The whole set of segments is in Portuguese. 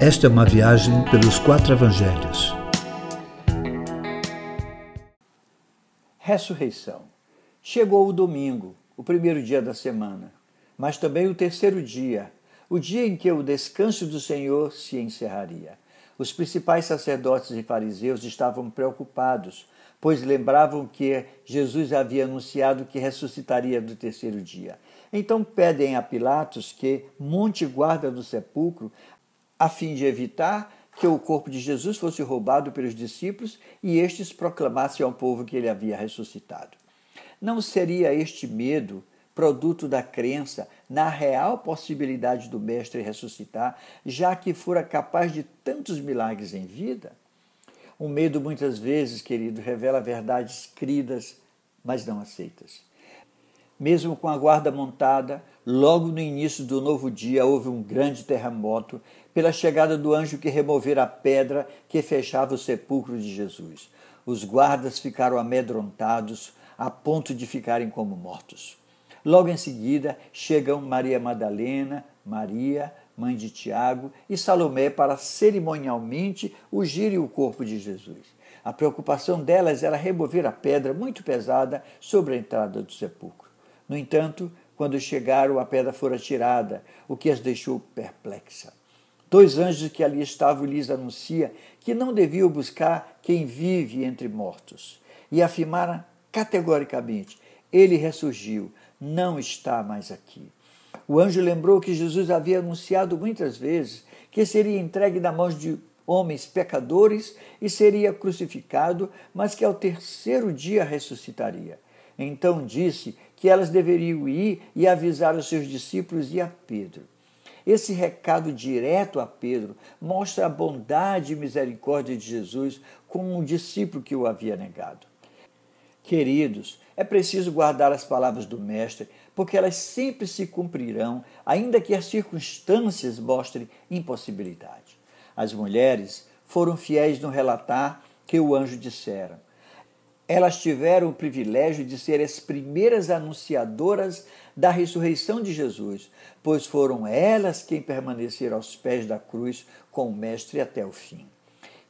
Esta é uma viagem pelos quatro evangelhos. Ressurreição. Chegou o domingo, o primeiro dia da semana, mas também o terceiro dia, o dia em que o descanso do Senhor se encerraria. Os principais sacerdotes e fariseus estavam preocupados, pois lembravam que Jesus havia anunciado que ressuscitaria no terceiro dia. Então pedem a Pilatos que monte guarda no sepulcro, a fim de evitar que o corpo de Jesus fosse roubado pelos discípulos e estes proclamassem ao povo que ele havia ressuscitado. Não seria este medo produto da crença na real possibilidade do Mestre ressuscitar, já que fora capaz de tantos milagres em vida? O medo, muitas vezes, querido, revela verdades cridas, mas não aceitas. Mesmo com a guarda montada, logo no início do novo dia houve um grande terremoto pela chegada do anjo que removera a pedra que fechava o sepulcro de Jesus. Os guardas ficaram amedrontados a ponto de ficarem como mortos. Logo em seguida chegam Maria Madalena, Maria, mãe de Tiago, e Salomé para cerimonialmente ungirem o corpo de Jesus. A preocupação delas era remover a pedra muito pesada sobre a entrada do sepulcro. No entanto, quando chegaram, a pedra fora tirada, o que as deixou perplexa. Dois anjos que ali estavam lhes anuncia que não deviam buscar quem vive entre mortos. E afirmaram categoricamente: Ele ressurgiu, não está mais aqui. O anjo lembrou que Jesus havia anunciado muitas vezes que seria entregue na mão de homens pecadores e seria crucificado, mas que ao terceiro dia ressuscitaria. Então disse que elas deveriam ir e avisar os seus discípulos e a Pedro. Esse recado direto a Pedro mostra a bondade e misericórdia de Jesus com um discípulo que o havia negado. Queridos, é preciso guardar as palavras do Mestre, porque elas sempre se cumprirão, ainda que as circunstâncias mostrem impossibilidade. As mulheres foram fiéis no relatar que o anjo dissera. Elas tiveram o privilégio de ser as primeiras anunciadoras da ressurreição de Jesus, pois foram elas quem permaneceram aos pés da cruz com o Mestre até o fim.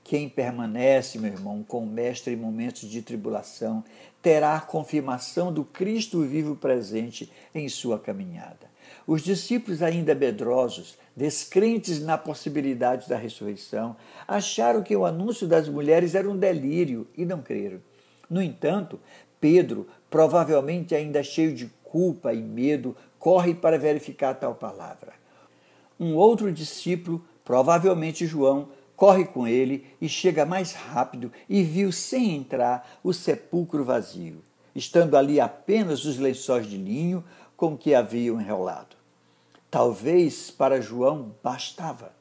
Quem permanece, meu irmão, com o Mestre em momentos de tribulação, terá a confirmação do Cristo vivo presente em sua caminhada. Os discípulos, ainda medrosos, descrentes na possibilidade da ressurreição, acharam que o anúncio das mulheres era um delírio e não creram. No entanto, Pedro, provavelmente ainda cheio de culpa e medo, corre para verificar tal palavra. Um outro discípulo, provavelmente João, corre com ele e chega mais rápido e viu sem entrar o sepulcro vazio, estando ali apenas os lençóis de linho com que haviam enrolado. Talvez para João bastava,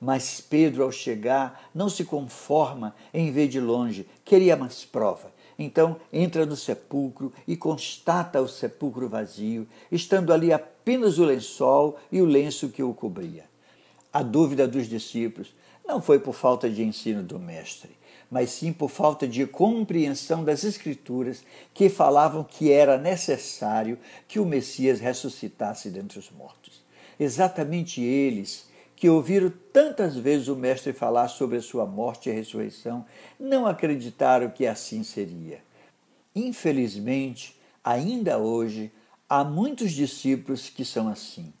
mas Pedro, ao chegar, não se conforma em ver de longe, queria mais prova então entra no sepulcro e constata o sepulcro vazio, estando ali apenas o lençol e o lenço que o cobria. A dúvida dos discípulos não foi por falta de ensino do Mestre, mas sim por falta de compreensão das Escrituras que falavam que era necessário que o Messias ressuscitasse dentre os mortos. Exatamente eles que ouviram tantas vezes o Mestre falar sobre a sua morte e ressurreição, não acreditaram que assim seria. Infelizmente, ainda hoje, há muitos discípulos que são assim.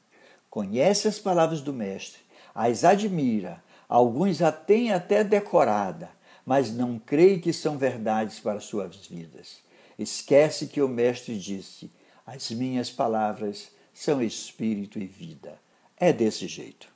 Conhece as palavras do Mestre, as admira, alguns a têm até decorada, mas não creem que são verdades para suas vidas. Esquece que o Mestre disse: As minhas palavras são espírito e vida. É desse jeito.